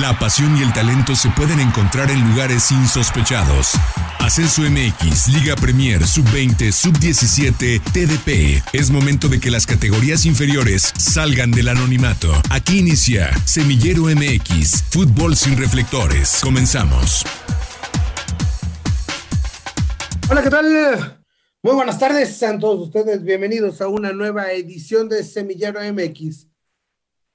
La pasión y el talento se pueden encontrar en lugares insospechados. Ascenso MX, Liga Premier, Sub-20, Sub-17, TDP. Es momento de que las categorías inferiores salgan del anonimato. Aquí inicia Semillero MX, Fútbol sin reflectores. Comenzamos. Hola, ¿qué tal? Muy buenas tardes, sean todos ustedes bienvenidos a una nueva edición de Semillero MX.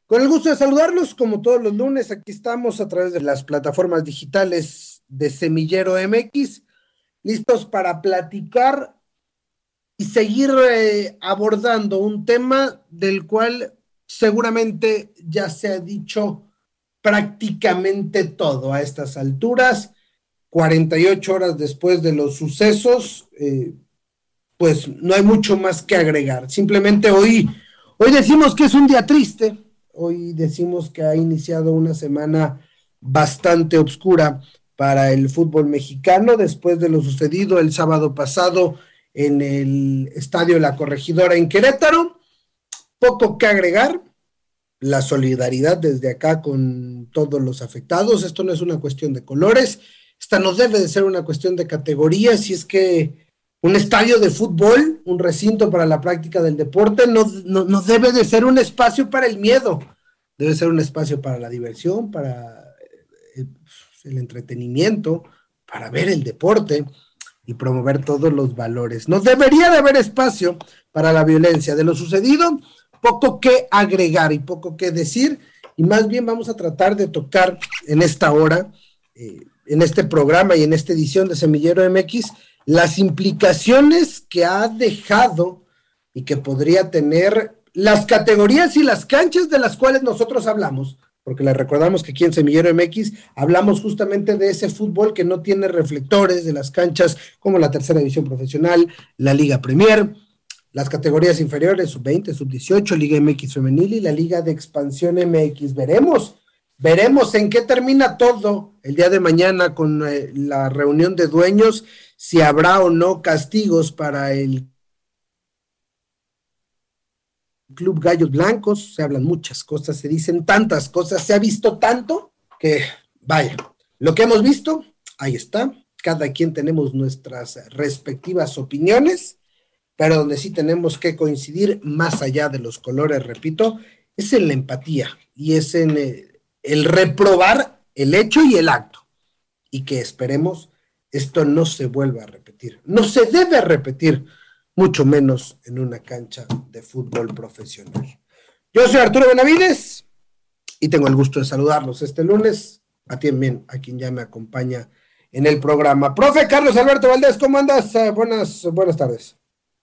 Con el gusto de saludarlos, como todos los lunes, aquí estamos a través de las plataformas digitales de Semillero MX, listos para platicar y seguir eh, abordando un tema del cual seguramente ya se ha dicho prácticamente todo a estas alturas, 48 horas después de los sucesos, eh, pues no hay mucho más que agregar. Simplemente hoy, hoy decimos que es un día triste, Hoy decimos que ha iniciado una semana bastante oscura para el fútbol mexicano después de lo sucedido el sábado pasado en el Estadio La Corregidora en Querétaro. Poco que agregar, la solidaridad desde acá con todos los afectados. Esto no es una cuestión de colores, esta no debe de ser una cuestión de categorías, si es que un estadio de fútbol, un recinto para la práctica del deporte, no, no, debe de ser un espacio para el miedo, debe ser un espacio para la diversión, para el, eh, el entretenimiento, para ver el deporte y promover todos los valores. No debería de haber espacio para la violencia. De lo sucedido, poco que agregar y poco que decir, y más bien vamos a tratar de tocar en esta hora, eh, en este programa y en esta edición de Semillero MX, las implicaciones que ha dejado y que podría tener las categorías y las canchas de las cuales nosotros hablamos, porque les recordamos que aquí en Semillero MX hablamos justamente de ese fútbol que no tiene reflectores, de las canchas como la tercera división profesional, la Liga Premier, las categorías inferiores, sub-20, sub-18, Liga MX femenil y la Liga de Expansión MX. Veremos, veremos en qué termina todo el día de mañana con eh, la reunión de dueños si habrá o no castigos para el Club Gallos Blancos, se hablan muchas cosas, se dicen tantas cosas, se ha visto tanto que, vaya, lo que hemos visto, ahí está, cada quien tenemos nuestras respectivas opiniones, pero donde sí tenemos que coincidir más allá de los colores, repito, es en la empatía y es en eh, el reprobar el hecho y el acto, y que esperemos esto no se vuelva a repetir. No se debe repetir, mucho menos en una cancha de fútbol profesional. Yo soy Arturo Benavides y tengo el gusto de saludarlos este lunes, a ti a quien ya me acompaña en el programa. Profe Carlos Alberto Valdés, ¿cómo andas? Eh, buenas, buenas tardes.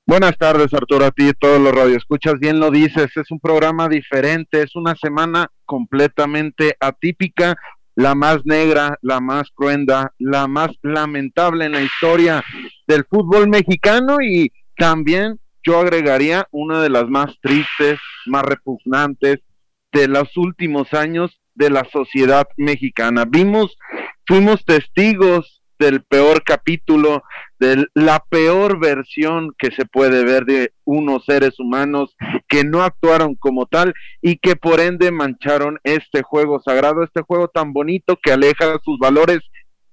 Buenas tardes, Arturo, a ti y todos los radioescuchas. Bien lo dices, es un programa diferente, es una semana completamente atípica, la más negra, la más cruenta, la más lamentable en la historia del fútbol mexicano y también yo agregaría una de las más tristes, más repugnantes de los últimos años de la sociedad mexicana. Vimos, fuimos testigos del peor capítulo, de la peor versión que se puede ver de unos seres humanos que no actuaron como tal y que por ende mancharon este juego sagrado, este juego tan bonito que aleja sus valores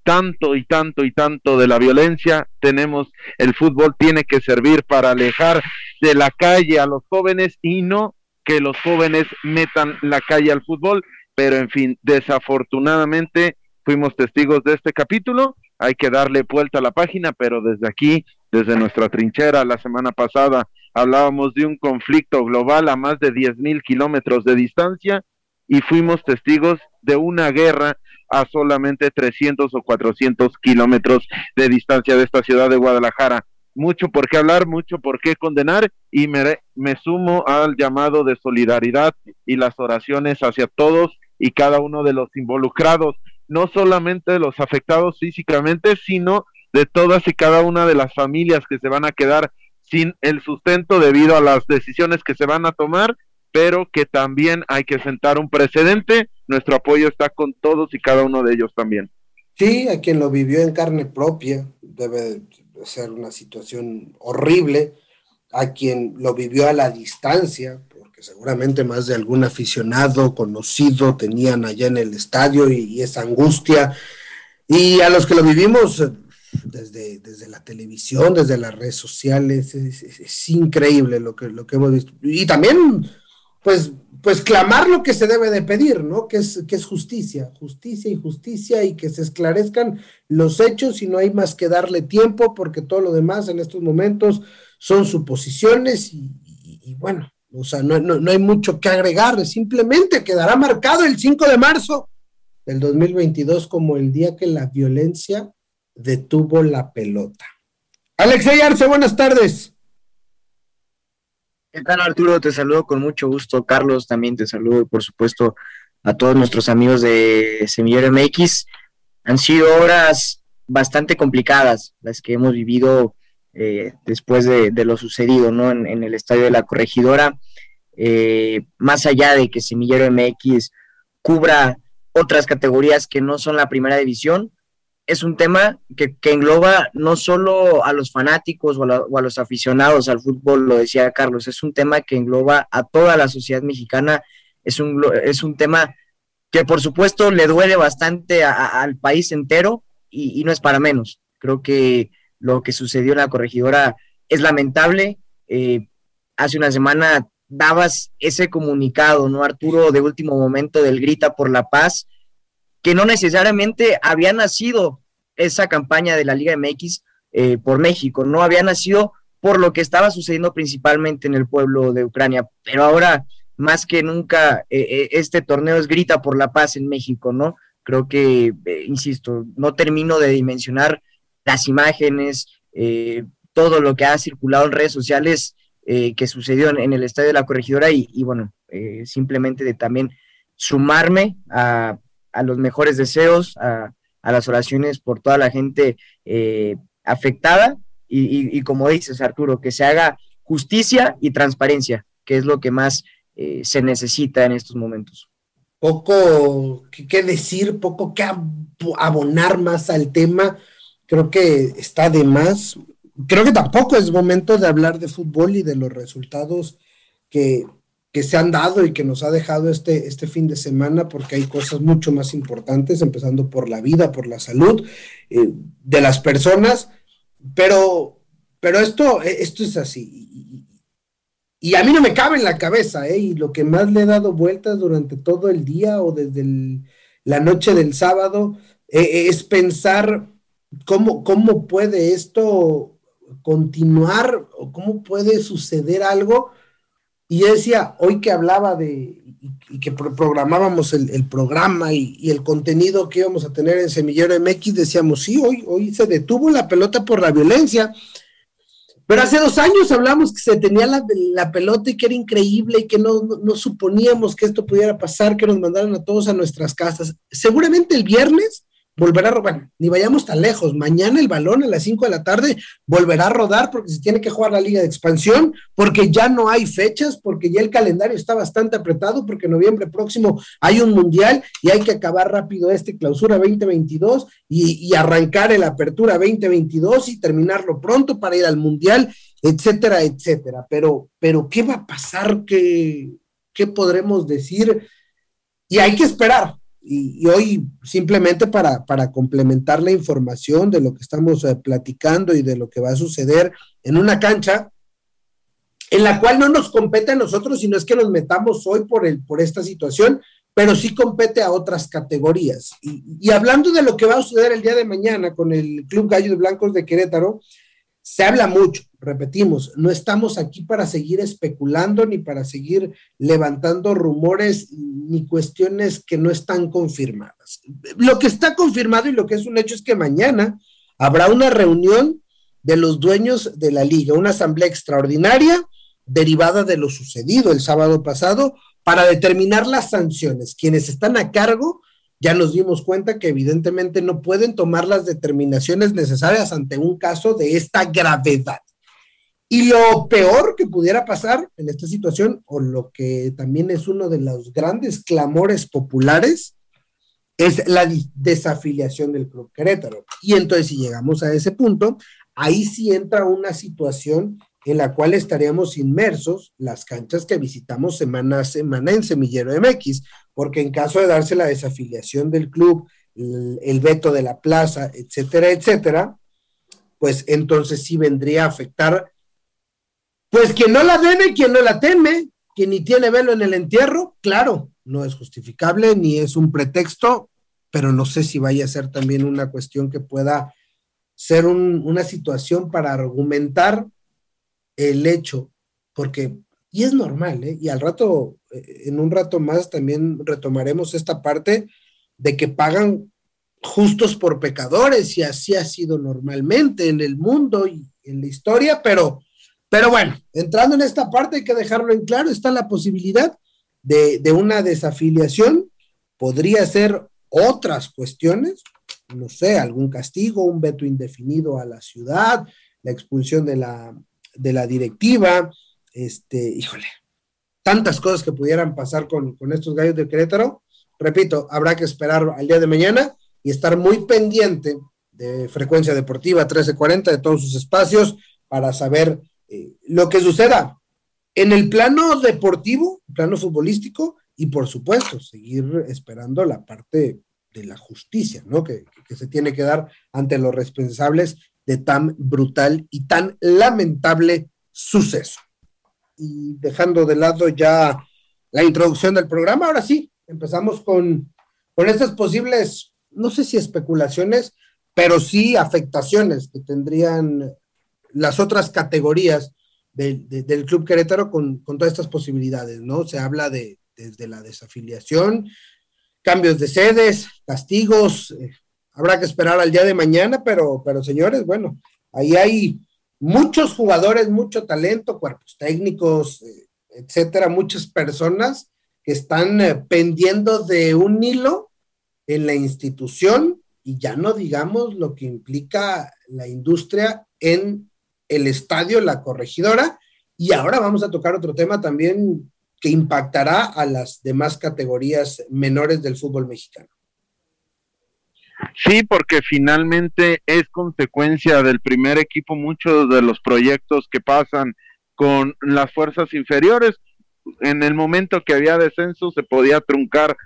tanto y tanto y tanto de la violencia. Tenemos el fútbol tiene que servir para alejar de la calle a los jóvenes y no que los jóvenes metan la calle al fútbol, pero en fin, desafortunadamente fuimos testigos de este capítulo hay que darle vuelta a la página, pero desde aquí, desde nuestra trinchera, la semana pasada hablábamos de un conflicto global a más de diez mil kilómetros de distancia y fuimos testigos de una guerra a solamente 300 o 400 kilómetros de distancia de esta ciudad de Guadalajara. Mucho por qué hablar, mucho por qué condenar y me, me sumo al llamado de solidaridad y las oraciones hacia todos y cada uno de los involucrados no solamente de los afectados físicamente, sino de todas y cada una de las familias que se van a quedar sin el sustento debido a las decisiones que se van a tomar, pero que también hay que sentar un precedente. Nuestro apoyo está con todos y cada uno de ellos también. Sí, a quien lo vivió en carne propia, debe ser una situación horrible. A quien lo vivió a la distancia, seguramente más de algún aficionado conocido tenían allá en el estadio y, esa angustia. Y a los que lo vivimos eh, desde, desde la televisión, desde las redes sociales, es, increíble lo que, lo que hemos visto. Y también, pues, pues clamar lo que se debe de pedir, ¿no? Que es, que es justicia, justicia y justicia y que se esclarezcan los hechos y no hay más que darle tiempo porque todo lo demás en estos momentos son suposiciones y, y, bueno, o sea, no, no, hay mucho que agregar, simplemente quedará marcado el 5 de marzo del 2022 como el día que la violencia detuvo la pelota. Alexey Arce, buenas tardes. ¿Qué tal Arturo? Te saludo con mucho gusto. Carlos, también te saludo y por supuesto a todos nuestros amigos de Semillero MX. Han sido horas bastante complicadas las que hemos vivido eh, después de, lo sucedido ¿no? en, el estadio de la corregidora. Eh, más allá de que Semillero MX cubra otras categorías que no son la primera división, es un tema que, engloba no solo a los fanáticos o a, los aficionados al fútbol, lo decía Carlos, es un tema que engloba a toda la sociedad mexicana, es un, es un tema que por supuesto le duele bastante al país entero y, no es para menos. Creo que lo que sucedió en la corregidora es lamentable. Eh, hace una semana dabas ese comunicado, ¿no, Arturo, de último momento del Grita por la Paz, que no necesariamente había nacido esa campaña de la Liga MX eh, por México, no había nacido por lo que estaba sucediendo principalmente en el pueblo de Ucrania, pero ahora más que nunca eh, eh, este torneo es grita por la paz en México, ¿no? Creo que, insisto, no termino de dimensionar las imágenes, todo lo que ha circulado en redes sociales que sucedió en, el Estadio de la Corregidora y, bueno, simplemente de también sumarme a, a los mejores deseos, a, las oraciones por toda la gente eh, afectada y, como dices, Arturo, que se haga justicia y transparencia, que es lo que más eh, se necesita en estos momentos. Poco que, decir, poco que abonar más al tema. Creo que está de más. Creo que tampoco es momento de hablar de fútbol y de los resultados que, que se han dado y que nos ha dejado este, este fin de semana, porque hay cosas mucho más importantes, empezando por la vida, por la salud eh, de las personas, pero, pero esto, esto es así. Y, a mí no me cabe en la cabeza, ¿eh? y lo que más le he dado vueltas durante todo el día o desde la noche del sábado eh, es pensar cómo, cómo puede esto continuar o cómo puede suceder algo y yo decía, hoy que hablaba de, y, que programábamos el, programa y, el contenido que íbamos a tener en Semillero MX, decíamos, sí, hoy, hoy se detuvo la pelota por la violencia. Pero hace dos años hablamos que se tenía la, la pelota y que era increíble y que no, no, suponíamos que esto pudiera pasar, que nos mandaran a todos a nuestras casas. Seguramente el viernes volverá a rodar, ni vayamos tan lejos, mañana el balón a las 5 de la tarde volverá a rodar porque se tiene que jugar la liga de expansión, porque ya no hay fechas, porque ya el calendario está bastante apretado, porque noviembre próximo hay un mundial y hay que acabar rápido este clausura 2022 y, y arrancar el apertura 2022 y terminarlo pronto para ir al mundial, etcétera, etcétera. Pero, pero ¿qué va a pasar? ¿Qué, qué podremos decir? Y hay que esperar, y, hoy simplemente para, complementar la información de lo que estamos eh, platicando y de lo que va a suceder en una cancha en la cual no nos compete a nosotros, sino es que nos metamos hoy por, el, por esta situación, pero sí compete a otras categorías. Y, y hablando de lo que va a suceder el día de mañana con el Club Gallos Blancos de Querétaro, se habla mucho, repetimos, no estamos aquí para seguir especulando ni para seguir levantando rumores ni cuestiones que no están confirmadas. Lo que está confirmado y lo que es un hecho es que mañana habrá una reunión de los dueños de la liga, una asamblea extraordinaria derivada de lo sucedido el sábado pasado para determinar las sanciones. Quienes están a cargo ya nos dimos cuenta que evidentemente no pueden tomar las determinaciones necesarias ante un caso de esta gravedad. Y lo peor que pudiera pasar en esta situación, o lo que también es uno de los grandes clamores populares, es la desafiliación del Club Querétaro. Y entonces, si llegamos a ese punto, ahí sí entra una situación en la cual estaríamos inmersos las canchas que visitamos semana a semana en Semillero MX, porque en caso de darse la desafiliación del club, el, veto de la plaza, etcétera, etcétera, pues entonces sí vendría a afectar, pues quien no la debe, quien no la teme, quien ni tiene velo en el entierro, claro, no es justificable ni es un pretexto, pero no sé si vaya a ser también una cuestión que pueda ser una situación para argumentar el hecho, porque, y es normal, ¿eh? y al rato, en un rato más también retomaremos esta parte de que pagan justos por pecadores, y así ha sido normalmente en el mundo y en la historia, pero, pero bueno, entrando en esta parte hay que dejarlo en claro, está la posibilidad de, de una desafiliación, podría ser otras cuestiones, no sé, algún castigo, un veto indefinido a la ciudad, la expulsión de la, de la directiva, este, híjole, tantas cosas que pudieran pasar con, estos gallos de Querétaro. Repito, habrá que esperar al día de mañana y estar muy pendiente de frecuencia deportiva 1340, de todos sus espacios, para saber eh, lo que suceda en el plano deportivo, plano futbolístico, y por supuesto, seguir esperando la parte de la justicia, ¿no? Que, que, se tiene que dar ante los responsables de tan brutal y tan lamentable suceso. Dejando de lado ya la introducción del programa, ahora sí, empezamos con, con estas posibles, no sé si especulaciones, pero sí afectaciones que tendrían las otras categorías del Club Querétaro con, con, todas estas posibilidades, ¿no? Se habla de desde la desafiliación, cambios de sedes, castigos, eh, habrá que esperar al día de mañana, pero, pero señores, bueno, ahí hay muchos jugadores, mucho talento, cuerpos técnicos, eh, etcétera, muchas personas que están eh, pendiendo de un hilo en la institución y ya no digamos lo que implica la industria en el estadio, la corregidora. Y ahora vamos a tocar otro tema también que impactará a las demás categorías menores del fútbol mexicano. Sí, porque finalmente es consecuencia del primer equipo muchos de los proyectos que pasan con las fuerzas inferiores. En el momento que había descenso se podía truncar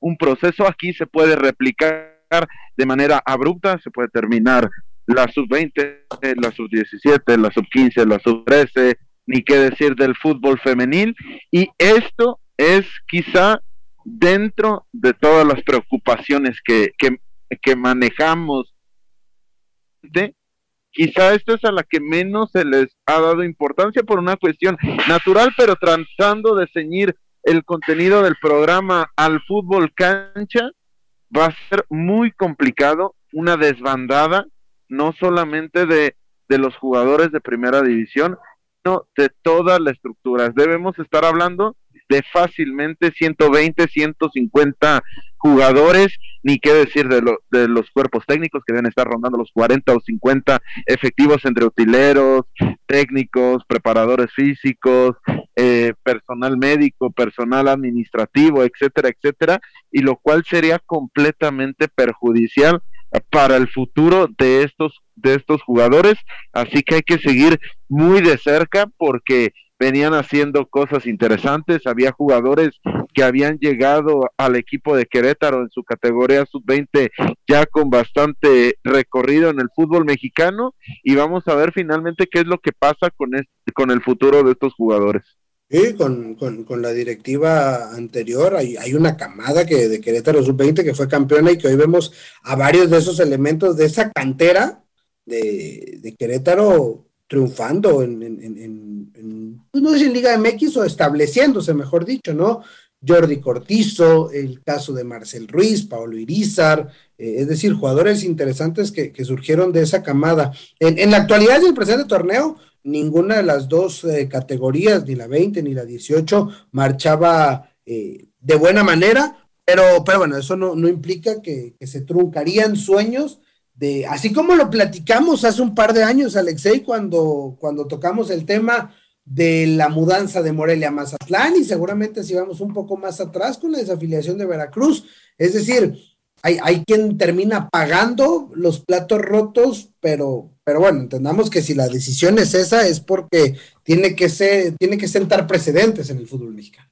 un proceso, aquí se puede replicar de manera abrupta, se puede terminar la sub-20, la sub-17, la sub-15, la sub-13, ni qué decir del fútbol femenil. Y esto es quizá dentro de todas las preocupaciones que, que, que manejamos, de, quizá esta es a la que menos se les ha dado importancia por una cuestión natural, pero tratando de ceñir el contenido del programa al fútbol cancha, va a ser muy complicado una desbandada, no solamente de, de los jugadores de primera división, sino de toda la estructura. Debemos estar hablando de fácilmente 120, 150 jugadores, ni qué decir de, de los cuerpos técnicos que deben estar rondando los 40 o 50 efectivos entre utileros, técnicos, preparadores físicos, eh, personal médico, personal administrativo, etcétera, etcétera, y lo cual sería completamente perjudicial para el futuro de estos de estos jugadores, así que hay que seguir muy de cerca porque venían haciendo cosas interesantes, había jugadores que habían llegado al equipo de Querétaro en su categoría sub-20 ya con bastante recorrido en el fútbol mexicano y vamos a ver finalmente qué es lo que pasa con, este, con el futuro de estos jugadores. Sí, con, con, la directiva anterior hay, hay, una camada que de Querétaro sub-20 que fue campeona y que hoy vemos a varios de esos elementos de esa cantera de, de Querétaro triunfando en, en, pues no sé en Liga MX o estableciéndose, mejor dicho, ¿no? Jordi Cortizo, el caso de Marcel Ruiz, Paolo Irizar, eh, es decir, jugadores interesantes que, surgieron de esa camada. En, la actualidad del presente torneo, ninguna de las dos eh, categorías, ni la 20 ni la 18, marchaba eh, de buena manera, pero, pero bueno, eso no, no implica que, que se truncarían sueños así como lo platicamos hace un par de años, Alexei, cuando, cuando tocamos el tema de la mudanza de Morelia a Mazatlán y seguramente si vamos un poco más atrás con la desafiliación de Veracruz. Es decir, hay, hay quien termina pagando los platos rotos, pero, pero bueno, entendamos que si la decisión es esa, es porque tiene que ser, tiene que sentar precedentes en el fútbol mexicano.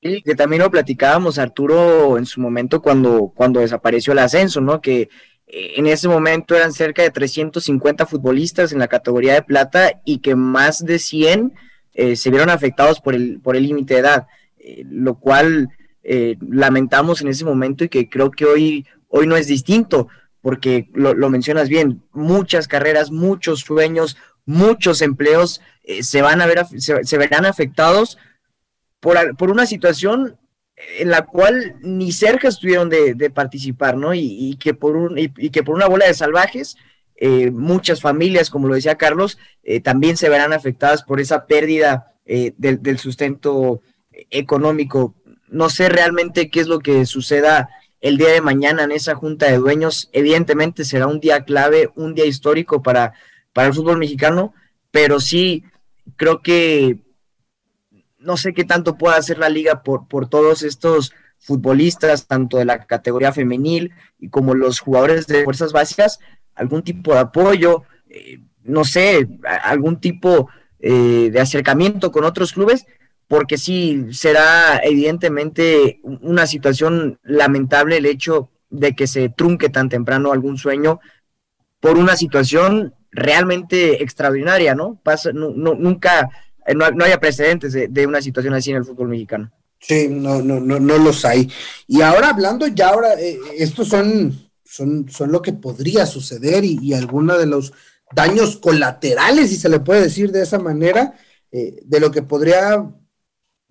Sí, que también lo platicábamos, Arturo, en su momento cuando, cuando desapareció el ascenso, ¿no? Que en ese momento eran cerca de 350 futbolistas en la categoría de plata y que más de 100 eh, se vieron afectados por el por el límite de edad, eh, lo cual lamentamos en ese momento y que creo que hoy, hoy no es distinto, porque lo, mencionas bien, muchas carreras, muchos sueños, muchos empleos se van a ver se, verán afectados por, por una situación en la cual ni cerca estuvieron de, participar, ¿no? Y, que por un, y, que por una bola de salvajes, eh, muchas familias, como lo decía Carlos, eh, también se verán afectadas por esa pérdida eh, del, sustento económico. No sé realmente qué es lo que suceda el día de mañana en esa junta de dueños. Evidentemente será un día clave, un día histórico para, para el fútbol mexicano, pero sí creo que no sé qué tanto pueda hacer la liga por, por todos estos futbolistas, tanto de la categoría femenil y como los jugadores de fuerzas básicas, algún tipo de apoyo, eh, no sé, algún tipo eh, de acercamiento con otros clubes, porque sí será evidentemente una situación lamentable el hecho de que se trunque tan temprano algún sueño por una situación realmente extraordinaria, ¿no? Pasa, no, nunca no, no haya precedentes de, una situación así en el fútbol mexicano. Sí, no, no, no, no los hay. Y ahora hablando ya ahora, eh, estos son, son, son lo que podría suceder y, algunos de los daños colaterales, si se le puede decir de esa manera, eh, de lo que podría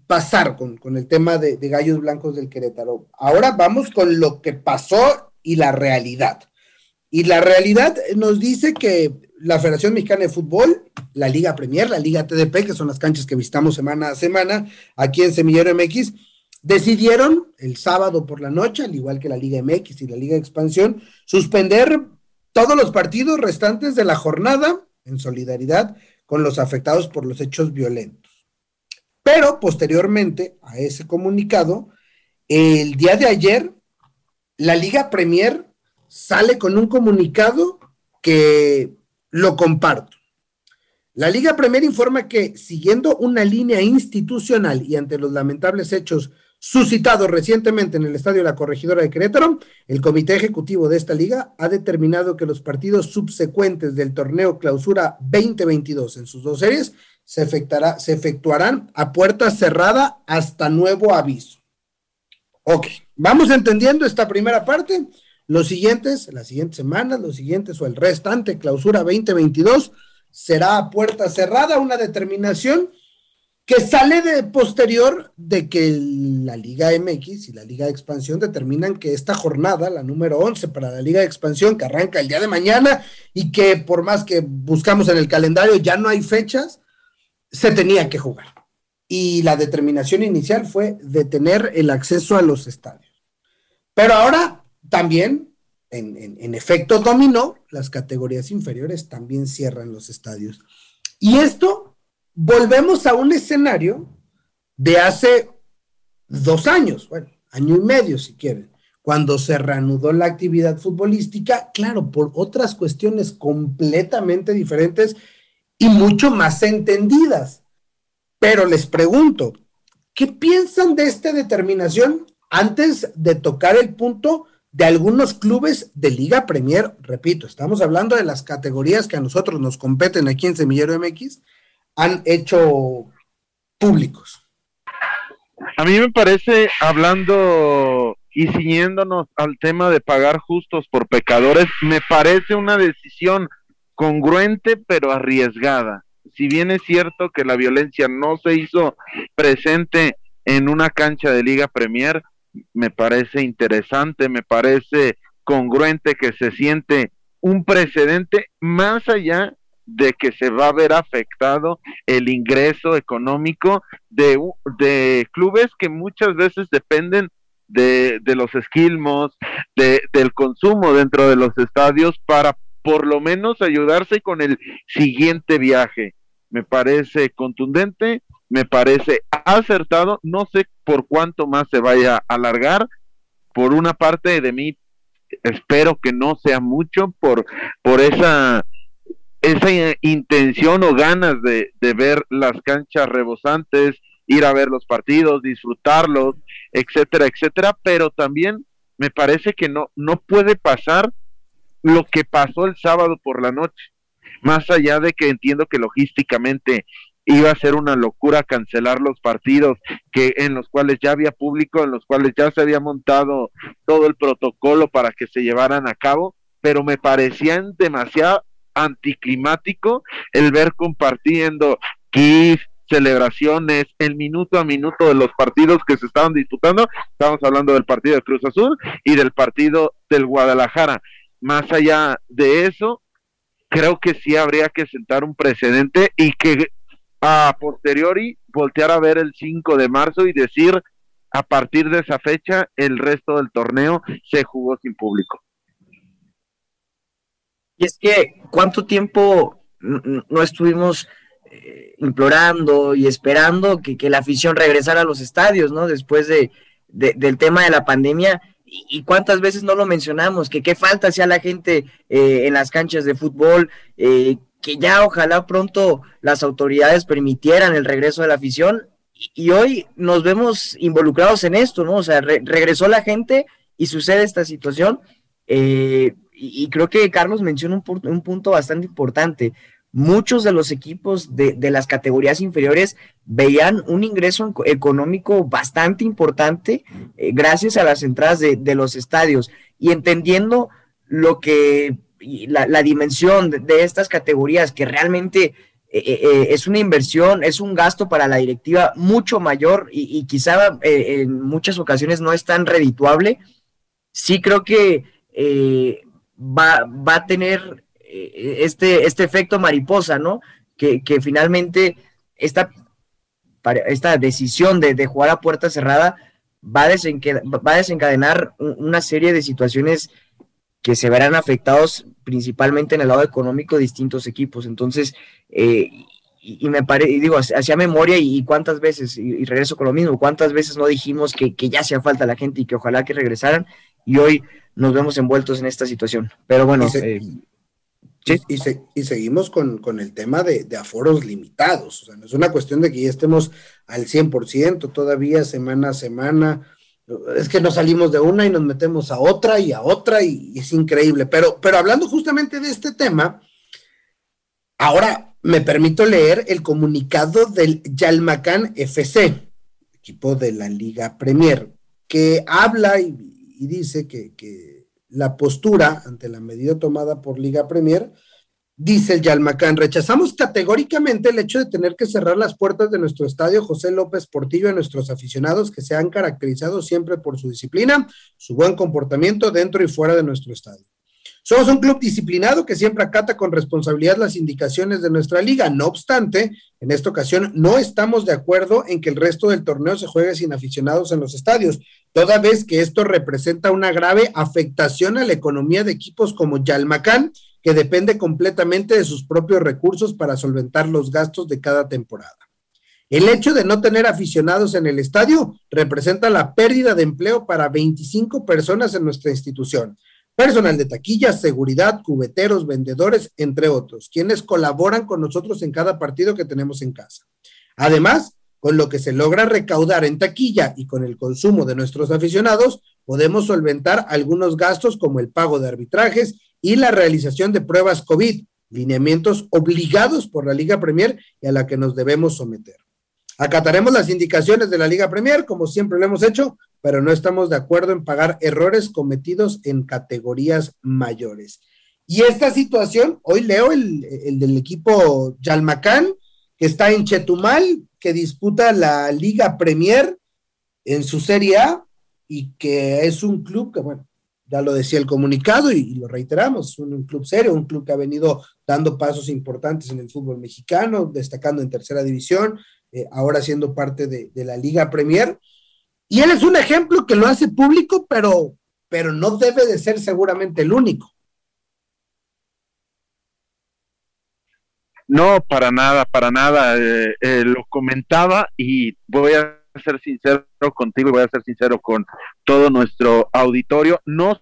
pasar con, el tema de, de, Gallos Blancos del Querétaro. Ahora vamos con lo que pasó y la realidad. Y la realidad nos dice que la Federación Mexicana de Fútbol, la Liga Premier, la Liga TDP, que son las canchas que visitamos semana a semana aquí en Semillero MX, decidieron el sábado por la noche, al igual que la Liga MX y la Liga de Expansión, suspender todos los partidos restantes de la jornada en solidaridad con los afectados por los hechos violentos. Pero posteriormente a ese comunicado, el día de ayer, la Liga Premier sale con un comunicado que lo comparto. La Liga Premier informa que, siguiendo una línea institucional y ante los lamentables hechos suscitados recientemente en el Estadio La Corregidora de Querétaro, el Comité Ejecutivo de esta liga ha determinado que los partidos subsecuentes del torneo Clausura 2022 en sus dos series se, efectuará, se efectuarán a puerta cerrada hasta nuevo aviso. Ok, vamos entendiendo esta primera parte. Los siguientes, las siguientes semanas, los siguientes o el restante, clausura 2022, será a puerta cerrada una determinación que sale de posterior de que la Liga MX y la Liga de Expansión determinan que esta jornada, la número 11 para la Liga de Expansión, que arranca el día de mañana y que por más que buscamos en el calendario ya no hay fechas, se tenía que jugar. Y la determinación inicial fue detener el acceso a los estadios. Pero ahora también, en, efecto dominó, las categorías inferiores también cierran los estadios. Y esto, volvemos a un escenario de hace dos años, bueno, año y medio si quieren, cuando se reanudó la actividad futbolística, claro, por otras cuestiones completamente diferentes y mucho más entendidas. Pero les pregunto, ¿qué piensan de esta determinación antes de tocar el punto de algunos clubes de Liga Premier, repito, estamos hablando de las categorías que a nosotros nos competen aquí en Semillero MX, han hecho públicos. A mí me parece, hablando y ciñéndonos al tema de pagar justos por pecadores, me parece una decisión congruente pero arriesgada. Si bien es cierto que la violencia no se hizo presente en una cancha de Liga Premier, me parece interesante, me parece congruente que se siente un precedente más allá de que se va a ver afectado el ingreso económico de, de clubes que muchas veces dependen de, de los esquilmos, de, del consumo dentro de los estadios para por lo menos ayudarse con el siguiente viaje. Me parece contundente, me parece acertado. No sé por cuánto más se vaya a alargar, por una parte de mí espero que no sea mucho por, por esa esa intención o ganas de, de ver las canchas rebosantes, ir a ver los partidos, disfrutarlos, etcétera, etcétera, pero también me parece que no, no puede pasar lo que pasó el sábado por la noche, más allá de que entiendo que logísticamente iba a ser una locura cancelar los partidos que en los cuales ya había público, en los cuales ya se había montado todo el protocolo para que se llevaran a cabo, pero me parecían demasiado anticlimático el ver compartiendo GIF, celebraciones, el minuto a minuto de los partidos que se estaban disputando. Estamos hablando del partido de Cruz Azul y del partido del Guadalajara. Más allá de eso, creo que sí habría que sentar un precedente y que a posteriori voltear a ver el 5 de marzo y decir a partir de esa fecha el resto del torneo se jugó sin público. Y es que, ¿cuánto tiempo no estuvimos eh, implorando y esperando que, la afición regresara a los estadios, ¿no? Después de, del tema de la pandemia. Y, cuántas veces no lo mencionamos, que qué falta hacía la gente eh, en las canchas de fútbol, eh, que ya ojalá pronto las autoridades permitieran el regreso de la afición. Y, hoy nos vemos involucrados en esto, ¿no? O sea, regresó la gente y sucede esta situación. Eh, y, creo que Carlos menciona un, punto bastante importante. Muchos de los equipos de, las categorías inferiores veían un ingreso económico bastante importante eh, gracias a las entradas de, los estadios y entendiendo lo que la, dimensión de, estas categorías que realmente eh, es una inversión, es un gasto para la directiva mucho mayor y, y quizá en muchas ocasiones no es tan redituable. Sí creo que va, va a tener eh, este, este efecto mariposa, ¿no? Que, finalmente esta, esta decisión de, jugar a puerta cerrada va a desencadenar una serie de situaciones que se verán afectados principalmente en el lado económico de distintos equipos. Entonces, eh, y, me parece, y digo, hacía memoria y, cuántas veces, y, regreso con lo mismo, cuántas veces no dijimos que, que ya hacía falta la gente y que ojalá que regresaran, y hoy nos vemos envueltos en esta situación. Pero bueno, y, eh, y, seguimos con, el tema de, aforos limitados. O sea, no es una cuestión de que ya estemos al 100% todavía semana a semana. Es que nos salimos de una y nos metemos a otra y a otra y, es increíble. Pero, pero hablando justamente de este tema, ahora me permito leer el comunicado del Yalmacán FC, equipo de la Liga Premier, que habla y, y dice que, la postura ante la medida tomada por Liga Premier, dice el Yalmacán, rechazamos categóricamente el hecho de tener que cerrar las puertas de nuestro estadio José López Portillo a nuestros aficionados que se han caracterizado siempre por su disciplina, su buen comportamiento dentro y fuera de nuestro estadio. Somos un club disciplinado que siempre acata con responsabilidad las indicaciones de nuestra liga. No obstante, en esta ocasión no estamos de acuerdo en que el resto del torneo se juegue sin aficionados en los estadios, toda vez que esto representa una grave afectación a la economía de equipos como Yalmacán, que depende completamente de sus propios recursos para solventar los gastos de cada temporada. El hecho de no tener aficionados en el estadio representa la pérdida de empleo para 25 personas en nuestra institución personal de taquilla, seguridad, cubeteros, vendedores, entre otros, quienes colaboran con nosotros en cada partido que tenemos en casa. Además, con lo que se logra recaudar en taquilla y con el consumo de nuestros aficionados, podemos solventar algunos gastos como el pago de arbitrajes y la realización de pruebas COVID, lineamientos obligados por la Liga Premier y a la que nos debemos someter. Acataremos las indicaciones de la Liga Premier, como siempre lo hemos hecho, pero no estamos de acuerdo en pagar errores cometidos en categorías mayores. Y esta situación, hoy leo el, del equipo Yalmacán, que está en Chetumal, que disputa la Liga Premier en su Serie A y que es un club que, bueno, ya lo decía el comunicado y, lo reiteramos, es un, club serio, un club que ha venido dando pasos importantes en el fútbol mexicano, destacando en tercera división, eh, ahora siendo parte de, la Liga Premier. Y él es un ejemplo que lo hace público, pero, pero no debe de ser seguramente el único. No, para nada, para nada. Eh, eh, lo comentaba y voy a ser sincero contigo y voy a ser sincero con todo nuestro auditorio. No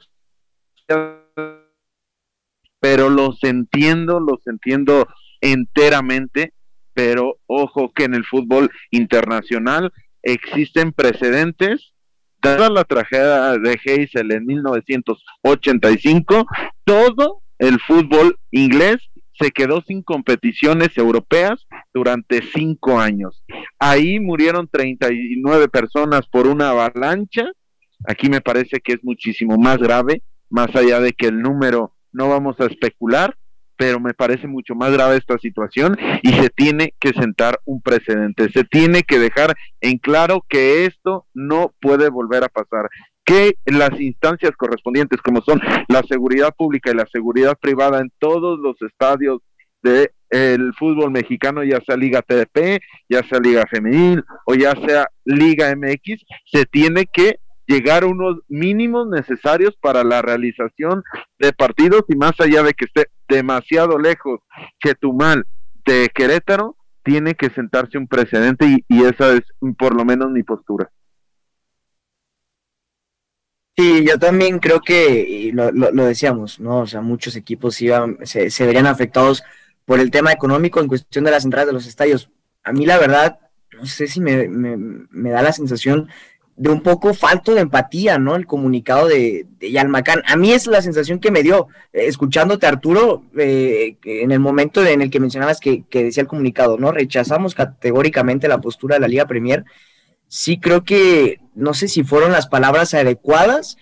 pero los entiendo, los entiendo enteramente, pero ojo que en el fútbol internacional existen precedentes. Dada la tragedia de Heysel en 1985, todo el fútbol inglés se quedó sin competiciones europeas durante cinco años. Ahí murieron 39 personas por una avalancha. Aquí me parece que es muchísimo más grave, más allá de que el número no vamos a especular, pero me parece mucho más grave esta situación y se tiene que sentar un precedente, se tiene que dejar en claro que esto no puede volver a pasar, que las instancias correspondientes como son la seguridad pública y la seguridad privada en todos los estadios de el fútbol mexicano, ya sea Liga TDP, ya sea Liga Femenil o ya sea Liga MX, se tiene que llegar a unos mínimos necesarios para la realización de partidos y más allá de que esté demasiado lejos Chetumal de Querétaro, tiene que sentarse un precedente y, esa es por lo menos mi postura. Sí, yo también creo que lo, lo, decíamos, ¿no? O sea, muchos equipos iban, se, se verían afectados por el tema económico en cuestión de las entradas de los estadios. A mí la verdad, no sé si me, me, da la sensación de un poco falto de empatía, ¿no? El comunicado de, de Yalmacán. A mí es la sensación que me dio, eh, escuchándote, Arturo, eh, en el momento en el que mencionabas que, decía el comunicado, ¿no? Rechazamos categóricamente la postura de la Liga Premier. Sí creo que, no sé si fueron las palabras adecuadas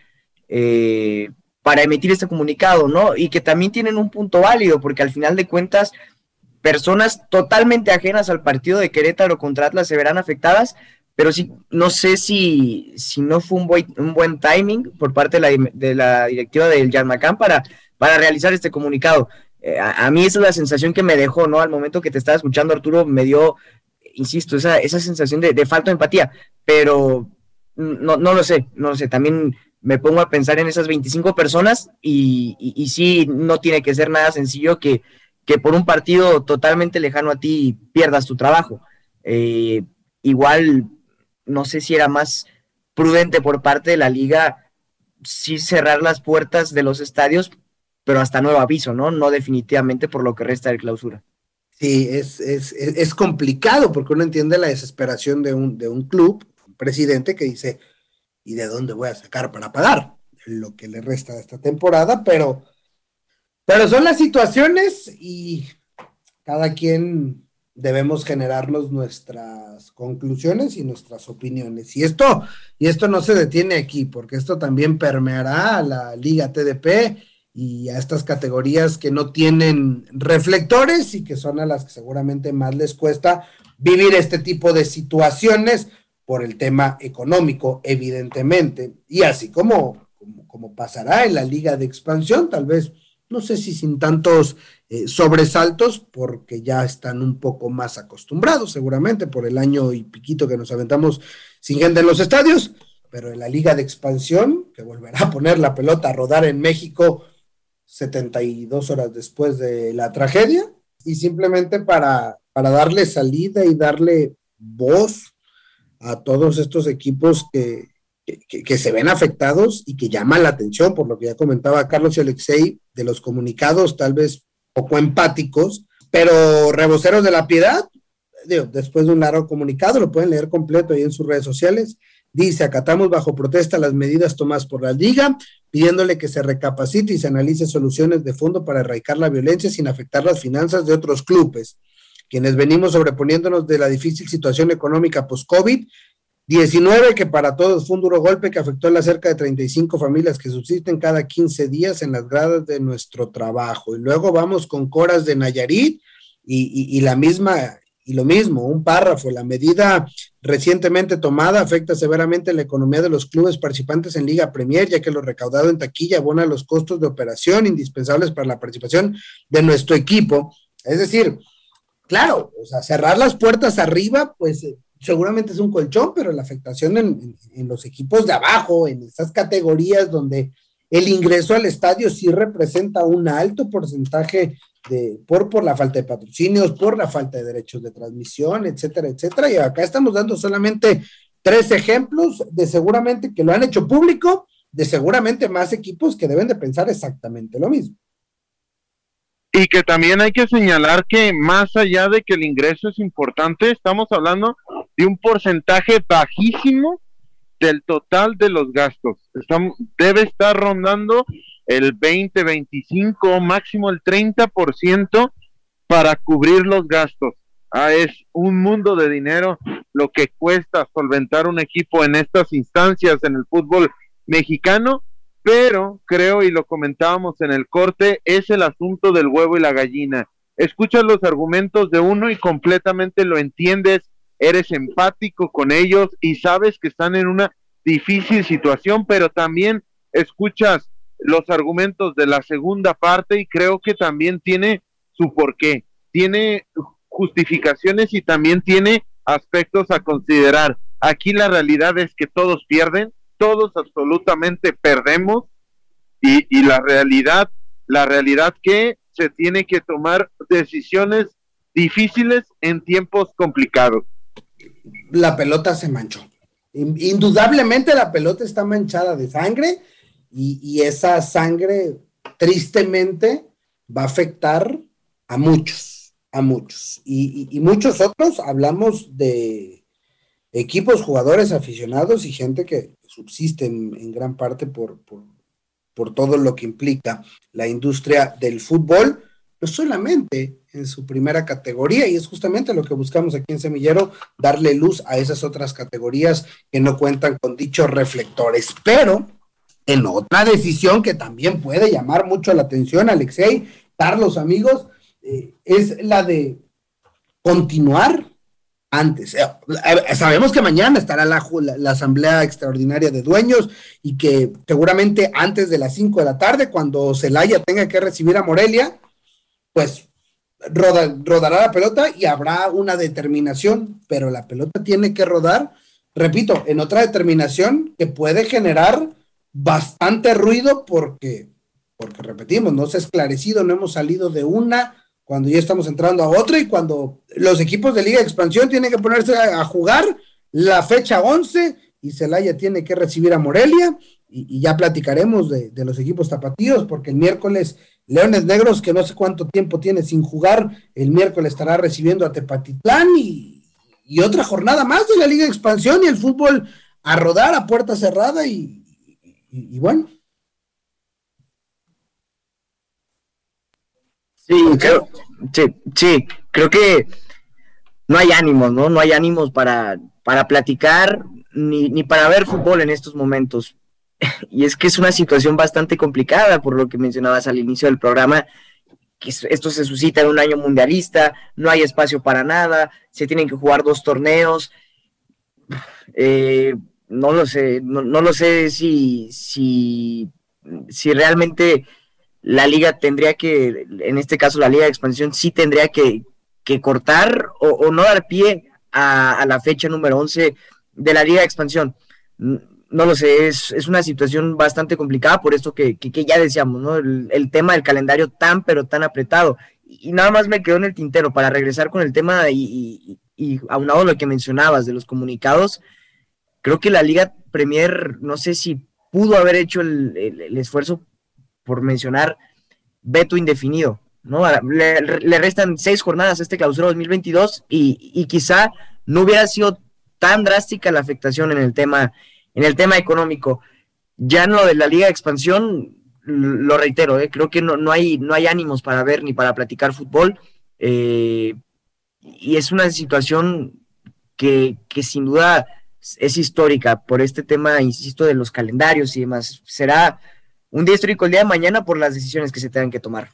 eh, para emitir este comunicado, ¿no? Y que también tienen un punto válido, porque al final de cuentas, personas totalmente ajenas al partido de Querétaro contra Atlas se verán afectadas, pero sí, no sé si, si no fue un buen, un buen timing por parte de la, de la directiva del Yarmacán para, para realizar este comunicado. Eh, a, mí esa es la sensación que me dejó, ¿no? Al momento que te estaba escuchando, Arturo, me dio, insisto, esa, esa sensación de, de falta de empatía, pero no, no lo sé, no lo sé, también me pongo a pensar en esas 25 personas y, sí, no tiene que ser nada sencillo que, que por un partido totalmente lejano a ti pierdas tu trabajo. Eh, igual no sé si era más prudente por parte de la liga sí cerrar las puertas de los estadios, pero hasta nuevo aviso, ¿no? No definitivamente por lo que resta de clausura. Sí, es, es, es complicado porque uno entiende la desesperación de un, de un club, un presidente que dice, ¿y de dónde voy a sacar para pagar lo que le resta de esta temporada? Pero, pero son las situaciones y cada quien debemos generarnos nuestras conclusiones y nuestras opiniones. Y esto, y esto no se detiene aquí, porque esto también permeará a la Liga TDP y a estas categorías que no tienen reflectores y que son a las que seguramente más les cuesta vivir este tipo de situaciones por el tema económico, evidentemente. Y así como, como, pasará en la Liga de Expansión, tal vez no sé si sin tantos eh, sobresaltos, porque ya están un poco más acostumbrados, seguramente, por el año y piquito que nos aventamos sin gente en los estadios, pero en la liga de expansión, que volverá a poner la pelota a rodar en México 72 horas después de la tragedia, y simplemente para, para darle salida y darle voz a todos estos equipos que, que, se ven afectados y que llaman la atención, por lo que ya comentaba Carlos y Alexei, de los comunicados tal vez poco empáticos, pero reboceros de la piedad, después de un largo comunicado, lo pueden leer completo ahí en sus redes sociales, dice, acatamos bajo protesta las medidas tomadas por la liga, pidiéndole que se recapacite y se analice soluciones de fondo para erradicar la violencia sin afectar las finanzas de otros clubes, quienes venimos sobreponiéndonos de la difícil situación económica post-COVID 19, que para todos fue un duro golpe que afectó a las cerca de 35 familias que subsisten cada 15 días en las gradas de nuestro trabajo. Y luego vamos con Coras de Nayarit y, la misma, y lo mismo, un párrafo, la medida recientemente tomada afecta severamente la economía de los clubes participantes en Liga Premier, ya que lo recaudado en taquilla abona los costos de operación indispensables para la participación de nuestro equipo. Es decir, claro, o sea, cerrar las puertas arriba, pues seguramente es un colchón, pero la afectación en, los equipos de abajo, en esas categorías donde el ingreso al estadio sí representa un alto porcentaje de, por, por la falta de patrocinios, por la falta de derechos de transmisión, etcétera, etcétera. Y acá estamos dando solamente tres ejemplos de seguramente que lo han hecho público, de seguramente más equipos que deben de pensar exactamente lo mismo. Y que también hay que señalar que más allá de que el ingreso es importante, estamos hablando de un porcentaje bajísimo del total de los gastos. Estamos, debe estar rondando el 20, 25, máximo el 30% para cubrir los gastos. Ah, es un mundo de dinero lo que cuesta solventar un equipo en estas instancias en el fútbol mexicano, pero creo, y lo comentábamos en el corte, es el asunto del huevo y la gallina. Escuchas los argumentos de uno y completamente lo entiendes, eres empático con ellos y sabes que están en una difícil situación, pero también escuchas los argumentos de la segunda parte y creo que también tiene su porqué, tiene justificaciones y también tiene aspectos a considerar. Aquí la realidad es que todos pierden, todos absolutamente perdemos y, la realidad, la realidad que se tiene que tomar decisiones difíciles en tiempos complicados. La pelota se manchó. Indudablemente la pelota está manchada de sangre y esa sangre tristemente va a afectar a muchos a muchos. Y, muchos otros hablamos de equipos, jugadores, aficionados y gente que subsiste en, gran parte por, por, todo lo que implica la industria del fútbol, no solamente en su primera categoría, y es justamente lo que buscamos aquí en Semillero, darle luz a esas otras categorías que no cuentan con dichos reflectores. Pero en otra decisión que también puede llamar mucho la atención, Alexei, Carlos, amigos, eh, es la de continuar antes. Eh, sabemos que mañana estará la, la, asamblea extraordinaria de dueños y que seguramente antes de las 5 de la tarde, cuando Celaya tenga que recibir a Morelia, pues rodará la pelota y habrá una determinación, pero la pelota tiene que rodar, repito, en otra determinación que puede generar bastante ruido porque, porque repetimos, no se ha esclarecido, no hemos salido de una cuando ya estamos entrando a otro y cuando los equipos de Liga de Expansión tienen que ponerse a, jugar la fecha 11 y Celaya tiene que recibir a Morelia y, ya platicaremos de, los equipos tapatíos porque el miércoles Leones Negros, que no sé cuánto tiempo tiene sin jugar, el miércoles estará recibiendo a Tepatitlán y, otra jornada más de la Liga de Expansión y el fútbol a rodar a puerta cerrada y, y bueno. Sí, creo, sí, sí, creo que no hay ánimos, ¿no? No hay ánimos para, para platicar ni, ni para ver fútbol en estos momentos. Y es que es una situación bastante complicada, por lo que mencionabas al inicio del programa, que esto se suscita en un año mundialista, no hay espacio para nada, se tienen que jugar dos torneos. Eh, no lo sé, no, no lo sé si, si, si realmente la liga tendría que, en este caso la liga de expansión, sí tendría que, cortar o, no dar pie a, la fecha número 11 de la liga de expansión. No lo sé, es, una situación bastante complicada por esto que, ya decíamos, ¿no? El, tema del calendario tan, pero tan apretado. Y, nada más me quedó en el tintero para regresar con el tema y, y, aunado a lo que mencionabas de los comunicados, creo que la Liga Premier, no sé si pudo haber hecho el esfuerzo por mencionar veto indefinido, ¿no? Le, restan seis jornadas a este clausura 2022 y, y, quizá no hubiera sido tan drástica la afectación en el tema, en el tema económico. Ya en lo de la Liga de Expansión, lo reitero, ¿eh? creo que no, no, hay, no hay ánimos para ver ni para platicar fútbol. Eh, y es una situación que, que sin duda es histórica por este tema, insisto, de los calendarios y demás. Será un día histórico el día de mañana por las decisiones que se tengan que tomar.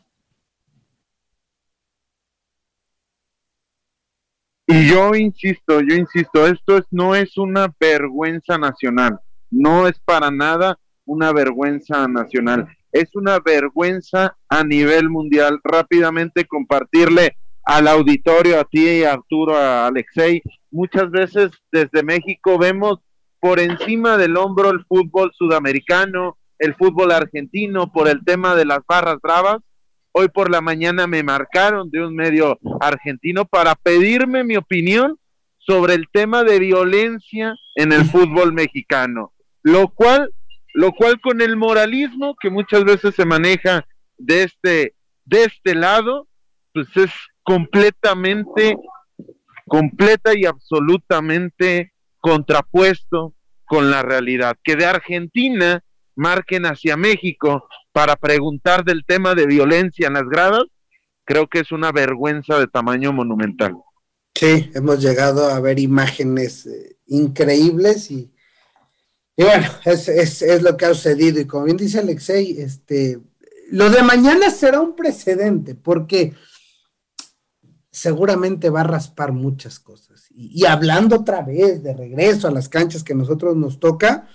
Y yo insisto, yo insisto, esto no es una vergüenza nacional, no es para nada una vergüenza nacional, es una vergüenza a nivel mundial. Rápidamente compartirle al auditorio, a ti a Arturo, a Alexei, muchas veces desde México vemos por encima del hombro el fútbol sudamericano, el fútbol argentino por el tema de las barras bravas. Hoy por la mañana me marcaron de un medio argentino para pedirme mi opinión sobre el tema de violencia en el fútbol mexicano, lo cual, lo cual con el moralismo que muchas veces se maneja de este, de este lado, pues es completamente, completa y absolutamente contrapuesto con la realidad. Que de Argentina marquen hacia México para preguntar del tema de violencia en las gradas, creo que es una vergüenza de tamaño monumental. Sí, hemos llegado a ver imágenes eh, increíbles y, y bueno, es, es, es, lo que ha sucedido. Y como bien dice Alexei, este, lo de mañana será un precedente porque seguramente va a raspar muchas cosas. Y, y, hablando otra vez de regreso a las canchas que a nosotros nos toca,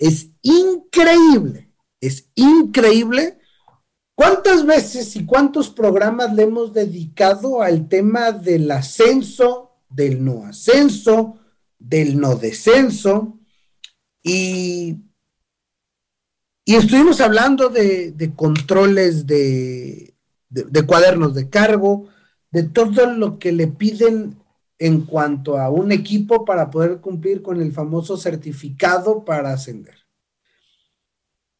es increíble, es increíble cuántas veces y cuántos programas le hemos dedicado al tema del ascenso, del no ascenso, del no descenso. Y, y estuvimos hablando de, de controles de, de, de cuadernos de cargo, de todo lo que le piden en cuanto a un equipo para poder cumplir con el famoso certificado para ascender.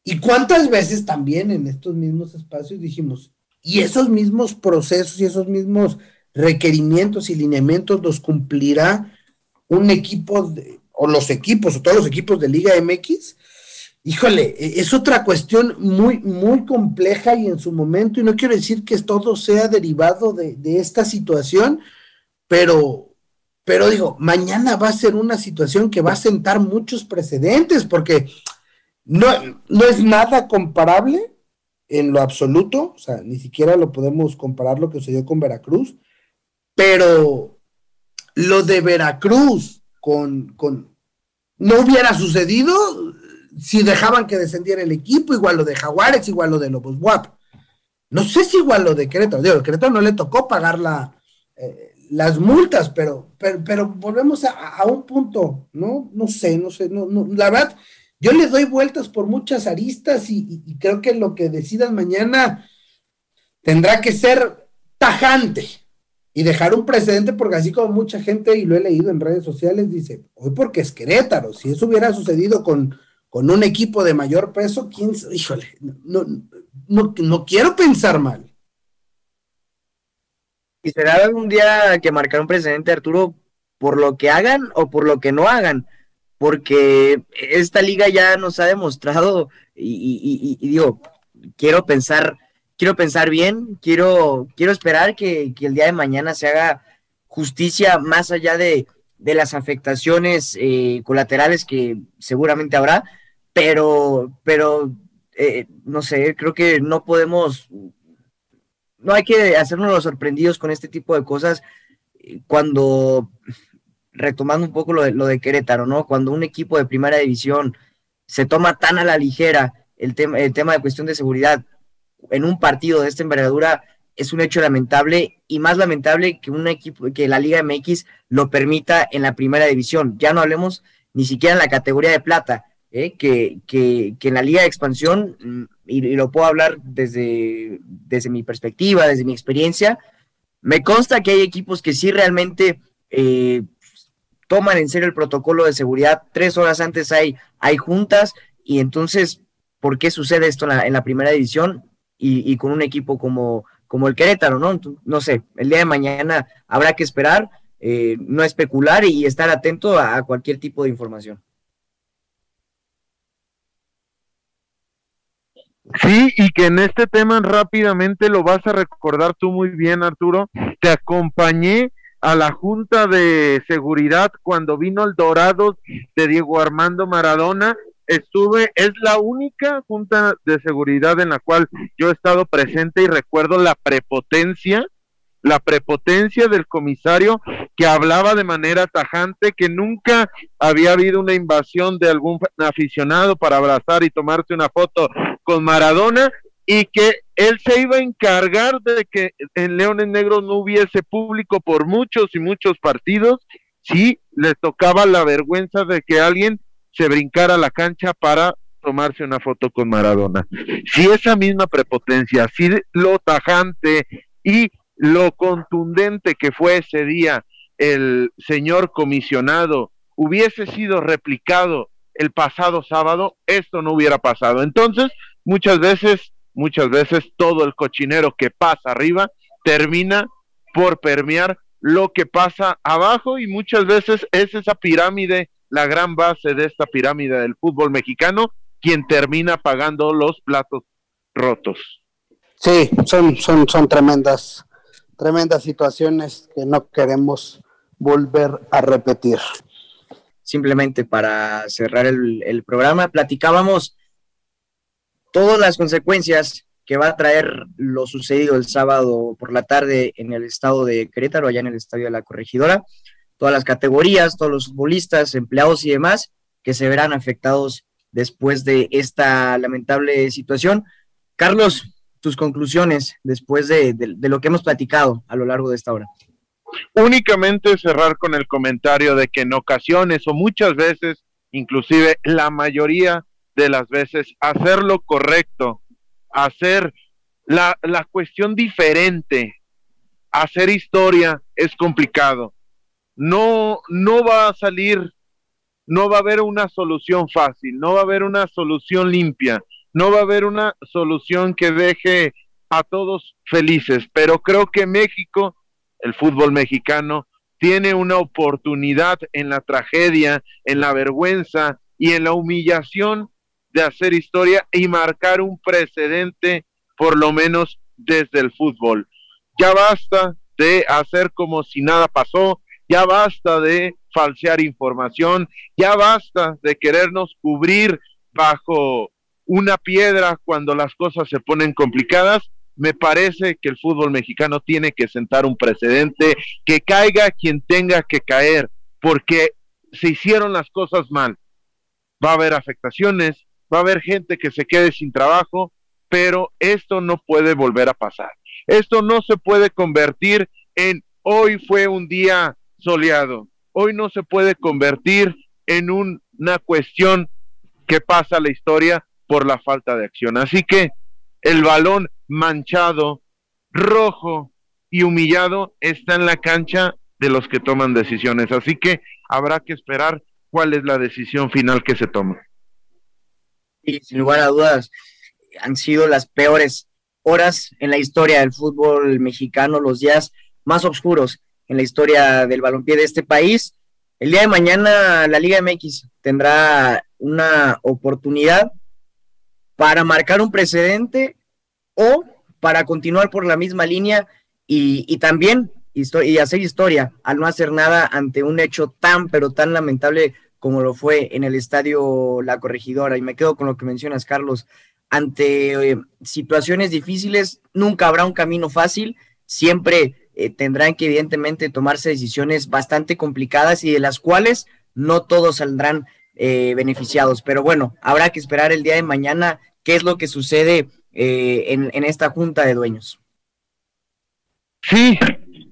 Y cuántas veces también en estos mismos espacios dijimos, y esos mismos procesos y esos mismos requerimientos y lineamientos los cumplirá un equipo o los equipos o todos los equipos de Liga MX. Híjole, e, es otra cuestión muy, muy compleja y en su momento, y no quiero decir que todo sea derivado de, de esta situación, pero pero digo, mañana va a ser una situación que va a sentar muchos precedentes, porque no, no es nada comparable en lo absoluto, o sea, ni siquiera lo podemos comparar lo que sucedió con Veracruz, pero lo de Veracruz con, con no hubiera sucedido si dejaban que descendiera el equipo, igual lo de Jaguares, igual lo de Lobos WAP. No sé si igual lo de Querétaro, digo, Querétaro no le tocó pagar la, eh, las multas, pero, pero, pero volvemos a, a, un punto, ¿no? No sé, no sé, no, no, la verdad, yo le doy vueltas por muchas aristas y, creo que lo que decidan mañana tendrá que ser tajante y dejar un precedente, porque así como mucha gente, y lo he leído en redes sociales, dice, hoy porque es Querétaro, si eso hubiera sucedido con, con un equipo de mayor peso, quién, híjole, no, no, no quiero pensar mal y será algún día que marcar un precedente, Arturo, por lo que hagan o por lo que no hagan, porque esta liga ya nos ha demostrado, y digo, quiero pensar, quiero pensar bien, quiero, quiero esperar que, que, el día de mañana se haga justicia más allá de, de las afectaciones eh, colaterales que seguramente habrá, pero, pero eh, no sé, creo que no podemos no hay que hacernos los sorprendidos con este tipo de cosas eh, cuando, retomando un poco lo de, lo de Querétaro, ¿no? Cuando un equipo de primera división se toma tan a la ligera el, tema el tema de cuestión de seguridad en un partido de esta envergadura, es un hecho lamentable y más lamentable que un equipo, que la Liga MX lo permita en la primera división. Ya no hablemos ni siquiera en la categoría de plata, ¿eh? que, que, que en la Liga de Expansión y, lo puedo hablar desde, desde mi perspectiva, desde mi experiencia, me consta que hay equipos que sí realmente eh, toman en serio el protocolo de seguridad. Tres horas antes hay, hay juntas y entonces, ¿por qué sucede esto en la, en la primera división y, y, con un equipo como, como el Querétaro? ¿no? no sé, el día de mañana habrá que esperar, eh, no especular y estar atento a cualquier tipo de información. Sí, y que en este tema rápidamente lo vas a recordar tú muy bien, Arturo. Te acompañé a la Junta de Seguridad cuando vino el Dorado de Diego Armando Maradona. Estuve, es la única Junta de Seguridad en la cual yo he estado presente y recuerdo la prepotencia la prepotencia del comisario que hablaba de manera tajante que nunca había habido una invasión de algún aficionado para abrazar y tomarse una foto con Maradona y que él se iba a encargar de que en Leones Negros no hubiese público por muchos y muchos partidos si le tocaba la vergüenza de que alguien se brincara a la cancha para tomarse una foto con Maradona. Si esa misma prepotencia, si lo tajante y lo contundente que fue ese día el señor comisionado hubiese sido replicado el pasado sábado, esto no hubiera pasado. Entonces, muchas veces, muchas veces todo el cochinero que pasa arriba termina por permear lo que pasa abajo y muchas veces es esa pirámide, la gran base de esta pirámide del fútbol mexicano, quien termina pagando los platos rotos. Sí, son, son, son tremendas, tremendas situaciones que no queremos volver a repetir. Simplemente para cerrar el, programa, platicábamos todas las consecuencias que va a traer lo sucedido el sábado por la tarde en el estado de Querétaro, allá en el estadio de la Corregidora. Todas las categorías, todos los futbolistas, empleados y demás que se verán afectados después de esta lamentable situación. Carlos, tus conclusiones después de, lo que hemos platicado a lo largo de esta hora. Únicamente cerrar con el comentario de que en ocasiones o muchas veces, inclusive la mayoría de las veces, hacer lo correcto hacer la, la cuestión diferente, hacer historia es complicado. No, no va a salir, no va a haber una solución fácil, no va a haber una solución limpia, no va a haber una solución que deje a todos felices, pero creo que México, el fútbol mexicano, tiene una oportunidad en la tragedia, en la vergüenza y en la humillación de hacer historia y marcar un precedente, por lo menos desde el fútbol. Ya basta de hacer como si nada pasó, ya basta de falsear información, ya basta de querernos cubrir bajo una piedra cuando las cosas se ponen complicadas. Me parece que el fútbol mexicano tiene que sentar un precedente, que caiga quien tenga que caer, porque se hicieron las cosas mal. Va a haber afectaciones, va a haber gente que se quede sin trabajo, pero esto no puede volver a pasar. Esto no se puede convertir en hoy fue un día soleado. Hoy no se puede convertir en una cuestión que pasa a la historia por la falta de acción. Así que el balón manchado, rojo y humillado está en la cancha de los que toman decisiones. Así que habrá que esperar cuál es la decisión final que se toma y sin lugar a dudas han sido las peores horas en la historia del fútbol mexicano, los días más oscuros en la historia del balompié de este país. El día de mañana la Liga MX tendrá una oportunidad para marcar un precedente o para continuar por la misma línea y, también y hacer historia al no hacer nada ante un hecho tan pero tan lamentable como lo fue en el estadio La Corregidora. Y me quedo con lo que mencionas, Carlos. Ante eh, situaciones difíciles, nunca habrá un camino fácil, siempre eh, tendrán que evidentemente tomarse decisiones bastante complicadas y de las cuales no todos saldrán eh, beneficiados. Pero bueno, habrá que esperar el día de mañana qué es lo que sucede en, en, esta junta de dueños. Sí,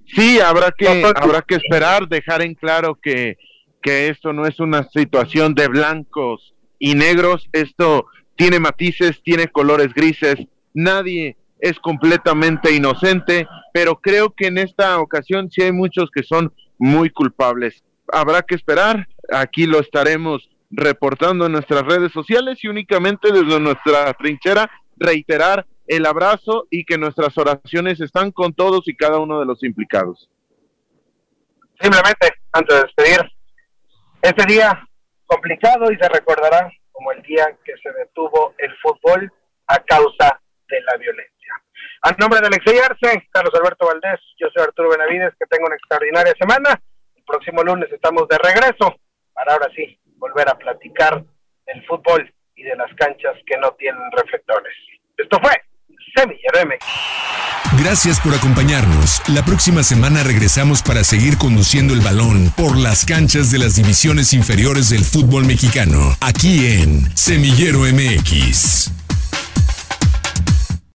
sí, habrá que, habrá que esperar, dejar en claro que que esto no es una situación de blancos y negros, esto tiene matices, tiene colores grises, nadie es completamente inocente, pero creo que en esta ocasión sí hay muchos que son muy culpables. Habrá que esperar, aquí lo estaremos reportando en nuestras redes sociales y únicamente desde nuestra trinchera reiterar el abrazo y que nuestras oraciones están con todos y cada uno de los implicados. Simplemente, antes de despedir, ese día complicado y se recordará como el día que se detuvo el fútbol a causa de la violencia. A nombre de Alexey Arce, Carlos Alberto Valdés, yo soy Arturo Benavides, que tengo una extraordinaria semana. El próximo lunes estamos de regreso para ahora sí volver a platicar del fútbol y de las canchas que no tienen reflectores. Esto fue Semillero MX. Gracias por acompañarnos. La próxima semana regresamos para seguir conduciendo el balón por las canchas de las divisiones inferiores del fútbol mexicano, aquí en Semillero MX.